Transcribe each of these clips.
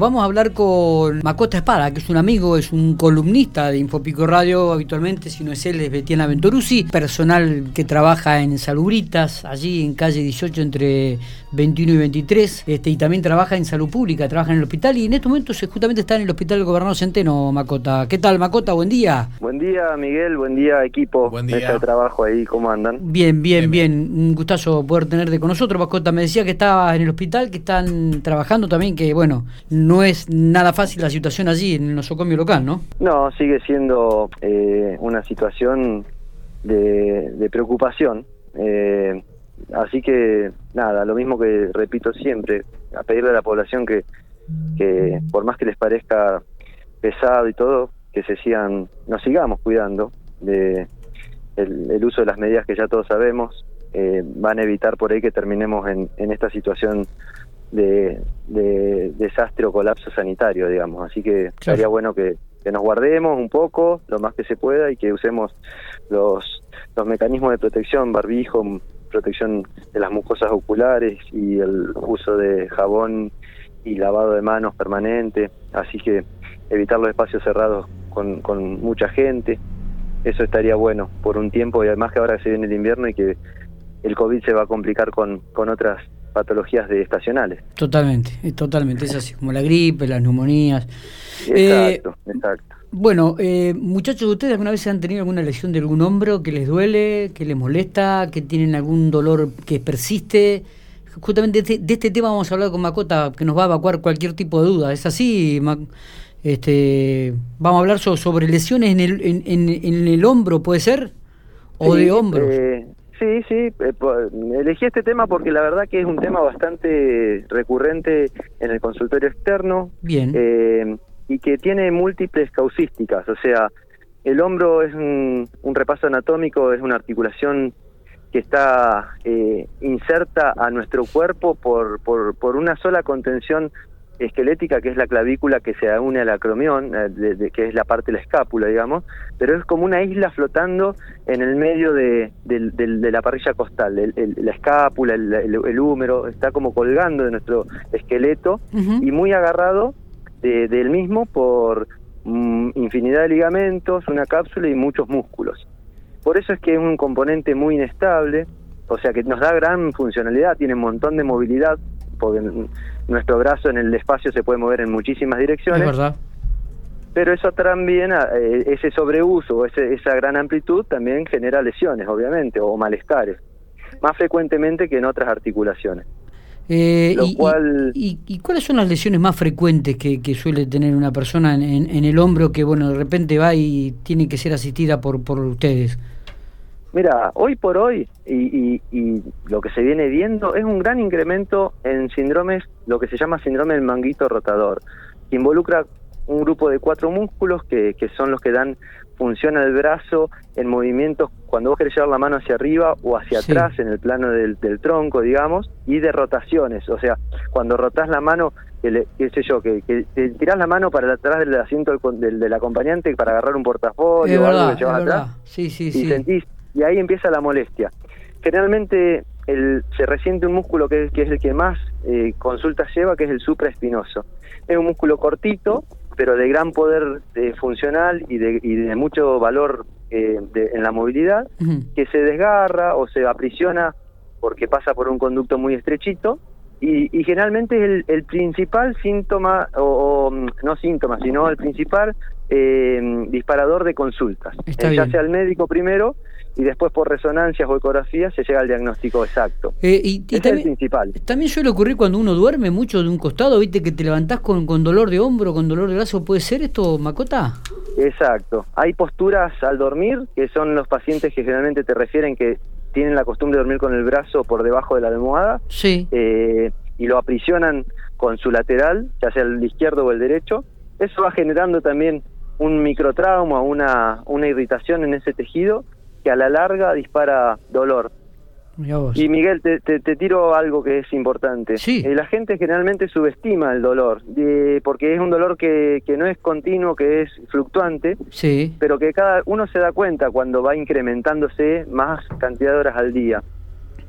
Vamos a hablar con Macota Espada, que es un amigo, es un columnista de Infopico Radio habitualmente, si no es él, es Betiana Ventoruzzi, personal que trabaja en Salubritas, allí en calle 18 entre 21 y 23, este, y también trabaja en salud pública, trabaja en el hospital y en estos momentos justamente está en el hospital del gobernador Centeno, Macota. ¿Qué tal, Macota? Buen día. Buen día, Miguel, buen día, equipo. Buen día. de trabajo ahí, ¿cómo andan? Bien, bien, bien, Un gustazo poder tenerte con nosotros, Macota. Me decía que estaba en el hospital, que están trabajando también, que bueno, no es nada fácil la situación allí en el nosocomio local, ¿no? No, sigue siendo eh, una situación de, preocupación. Eh, así que, nada, lo mismo que repito siempre, a pedirle a la población que, que por más que les parezca pesado y todo, que se sigan, nos sigamos cuidando de el, uso de las medidas que ya todos sabemos, eh, van a evitar por ahí que terminemos en, en esta situación de, desastre o colapso sanitario, digamos. Así que sería bueno que, nos guardemos un poco, lo más que se pueda, y que usemos los, los mecanismos de protección, barbijo, protección de las mucosas oculares y el uso de jabón y lavado de manos permanente. Así que evitar los espacios cerrados con, con mucha gente. Eso estaría bueno por un tiempo y además que ahora se viene el invierno y que el COVID se va a complicar con, con otras patologías de estacionales. Totalmente, totalmente, es así, como la gripe, las neumonías. Exacto, eh, exacto. Bueno, eh, muchachos, ¿ustedes alguna vez han tenido alguna lesión de algún hombro que les duele, que les molesta, que tienen algún dolor que persiste? Justamente de este, este tema vamos a hablar con Macota, que nos va a evacuar cualquier tipo de duda. ¿Es así, este, vamos a hablar sobre lesiones en el, en, en, el hombro, ¿puede ser? ¿O de hombros? Eh, Sí, sí, eh, elegí este tema porque la verdad que es un tema bastante recurrente en el consultorio externo. Bien. Y que tiene múltiples causísticas, o sea, el hombro es un, repaso anatómico, es una articulación que está eh, inserta a nuestro cuerpo por, por, por una sola contención esquelética, que es la clavícula que se une al acromión, eh, que es la parte de la escápula, digamos, pero es como una isla flotando en el medio de, la parrilla costal. la escápula, el, húmero, está como colgando de nuestro esqueleto y muy agarrado del mismo por mm, infinidad de ligamentos, una cápsula y muchos músculos. Por eso es que es un componente muy inestable, o sea que nos da gran funcionalidad, tiene un montón de movilidad, porque nuestro brazo en el espacio se puede mover en muchísimas direcciones. Es verdad. Pero eso también, eh, ese sobreuso, ese, esa gran amplitud también genera lesiones, obviamente, o malestares, más frecuentemente que en otras articulaciones. Eh, y, cual... y, cuáles son las lesiones más frecuentes que, suele tener una persona en, en, el hombro que, bueno, de repente va y tiene que ser asistida por, por ustedes? Mira, hoy por hoy, y, lo que se viene viendo, es un gran incremento en síndromes, lo que se llama síndrome del manguito rotador, que involucra un grupo de cuatro músculos que, que son los que dan función al brazo en movimientos cuando vos querés llevar la mano hacia arriba o hacia atrás en el plano del, tronco, digamos, y de rotaciones, o sea, cuando rotás la mano, qué sé yo, que, que te tirás la mano para atrás del asiento del, del, acompañante para agarrar un portafolio o algo que llevas atrás, sí, sí, y sentís y ahí empieza la molestia. Generalmente el, se resiente un músculo que, es el que más eh, consultas lleva, que es el supraespinoso. Es un músculo cortito, pero de gran poder eh, funcional y de, y de, mucho valor eh, en la movilidad, que se desgarra o se aprisiona porque pasa por un conducto muy estrechito. Y, y generalmente es el, el, principal síntoma, o, no síntoma, sino el principal eh, disparador de consultas. ya sea el médico primero y después por resonancias o ecografías se llega al diagnóstico exacto. Eh, y, también, es el principal. También suele ocurrir cuando uno duerme mucho de un costado, viste que te levantás con, con dolor de hombro, con dolor de brazo, ¿puede ser esto, Macota? Exacto. Hay posturas al dormir, que son los pacientes que generalmente te refieren que tienen la costumbre de dormir con el brazo por debajo de la almohada. Sí. Eh, y lo aprisionan con su lateral, ya sea el izquierdo o el derecho. Eso va generando también un microtrauma, una, una irritación en ese tejido que a la larga dispara dolor. Y Miguel, te, te, tiro algo que es importante. Sí. Eh, la gente generalmente subestima el dolor, porque es un dolor que, que no es continuo, que es fluctuante, sí. pero que cada uno se da cuenta cuando va incrementándose más cantidad de horas al día.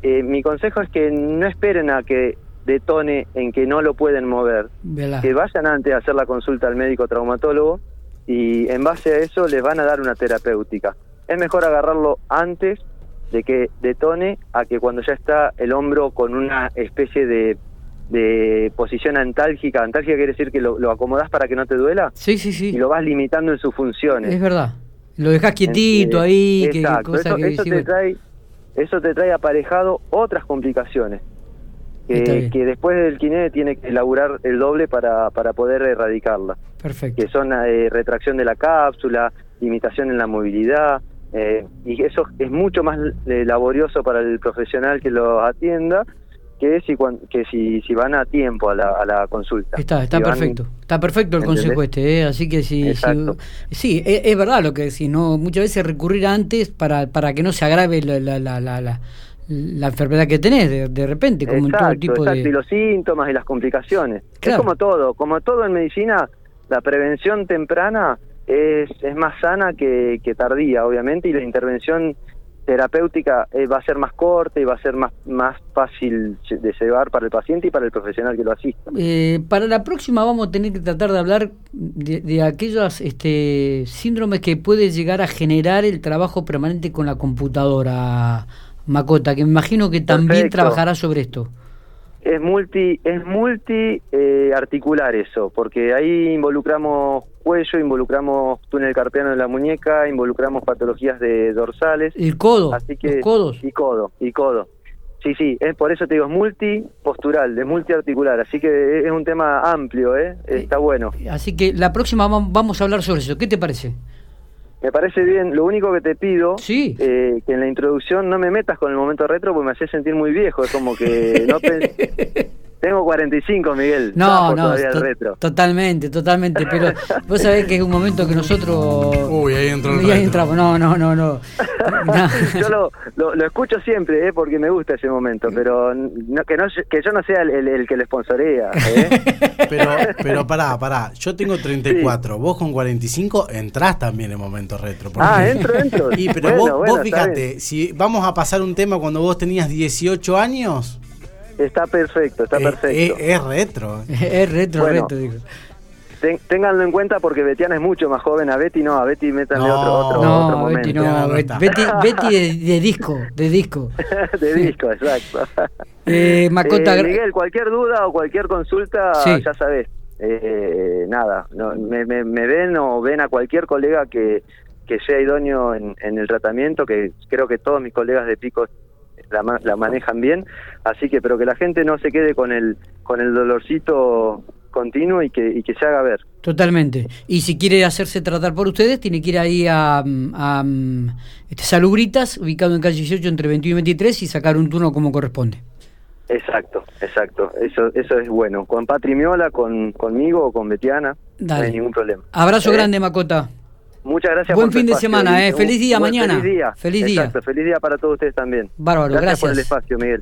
Eh, mi consejo es que no esperen a que detone en que no lo pueden mover, Vela. que vayan antes a hacer la consulta al médico traumatólogo y en base a eso les van a dar una terapéutica. Es mejor agarrarlo antes de que detone a que cuando ya está el hombro con una especie de, de posición antálgica. Antálgica quiere decir que lo, lo acomodás para que no te duela Sí, sí, y sí. lo vas limitando en sus funciones. Es verdad. Lo dejas quietito ahí, que Exacto, cosa eso, que eso sí, te bueno. trae, eso te trae aparejado otras complicaciones. Que, que después del kine tiene que elaborar el doble para, para poder erradicarla. Perfecto. Que son eh, retracción de la cápsula, limitación en la movilidad. Eh, y eso es mucho más eh, laborioso para el profesional que lo atienda que si que si, si van a tiempo a la, a la consulta. Está, está Si van- perfecto. Está perfecto el ¿Entendés? consejo este, ¿eh? así que sí, sí, Exacto. sí, es, es verdad lo que decís, ¿no? Muchas veces recurrir antes para, para que no se agrave la, la, la, la, la- la enfermedad que tenés de, de repente, como en todo Exacto, tipo exacto, y de... los síntomas y las complicaciones. Claro. Es como todo, como todo en medicina, la prevención temprana es, es más sana que, que tardía, obviamente, y la intervención terapéutica eh, va a ser más corta y va a ser más, más fácil de llevar para el paciente y para el profesional que lo asista. Eh, para la próxima vamos a tener que tratar de hablar de, de aquellos este, síndromes que puede llegar a generar el trabajo permanente con la computadora, Macota, que me imagino que también Perfecto. trabajará sobre esto. Es multi, es multi eh, articular eso, porque ahí involucramos cuello, involucramos túnel carpiano en la muñeca, involucramos patologías de dorsales. El codo, Así que, los codos. Y codo, y codo. Sí, sí, es por eso te digo, es multipostural, es multiarticular, así que es un tema amplio, ¿eh? Está bueno. Así que la próxima vam- vamos a hablar sobre eso. ¿Qué te parece? Me parece bien, lo único que te pido, Sí. eh, que en la introducción no me metas con el momento retro porque me hace sentir muy viejo, es como que no pen- Tengo 45, Miguel. No, no, todavía el retro. totalmente, totalmente. Pero vos sabés que es un momento que nosotros. Uy, ahí entró el Y ahí entramos. No, no, no, no. No. yo lo, lo, lo escucho siempre, ¿eh? porque me gusta ese momento, pero no, que, no, que yo no sea el, el- el que le sponsorea. ¿eh? Pero, pero pará, pará. Yo tengo 34. Vos con 45 entrás también en momento retro. porque- Ah, entro, entro. Y pero Bueno, vos, bueno, vos fíjate, si vamos a pasar un tema cuando vos tenías 18 años, Está perfecto, está eh, perfecto. eh, es retro. es retro, Bueno. retro. digo. Ten- ténganlo en cuenta porque Betiana es mucho más joven. A Betty no, a Betty métanle No. otro, otro, momento. Betty Ya no. no Bet- está. Betty, Betty de, de disco, de disco. de disco, exacto. Eh, Macota, Eh, Miguel, cualquier duda o cualquier consulta, Sí. ya sabés. Eh, nada, no, me, me- me ven o ven a cualquier colega que, que sea idóneo en, en el tratamiento, que creo que todos mis colegas de Pico la, la manejan bien. Así que, pero que la gente no se quede con el, con el dolorcito continuo y que, y que se haga ver. Totalmente. Y si quiere hacerse tratar por ustedes, tiene que ir ahí a, a, este, Salubritas, ubicado en calle 18 entre 21 y 23, y sacar un turno como corresponde. Exacto, exacto. Eso, eso es bueno. Con Patrimiola, con, conmigo o con Betiana, no Dale. hay ningún problema. Abrazo ¿Eh? grande, Macota. Muchas gracias Buen por fin de espacio, semana, ¿eh? Feliz día mañana. Feliz día. Feliz día. Exacto, feliz día para todos ustedes también. Bárbaro, gracias. por el gracias. espacio, Miguel.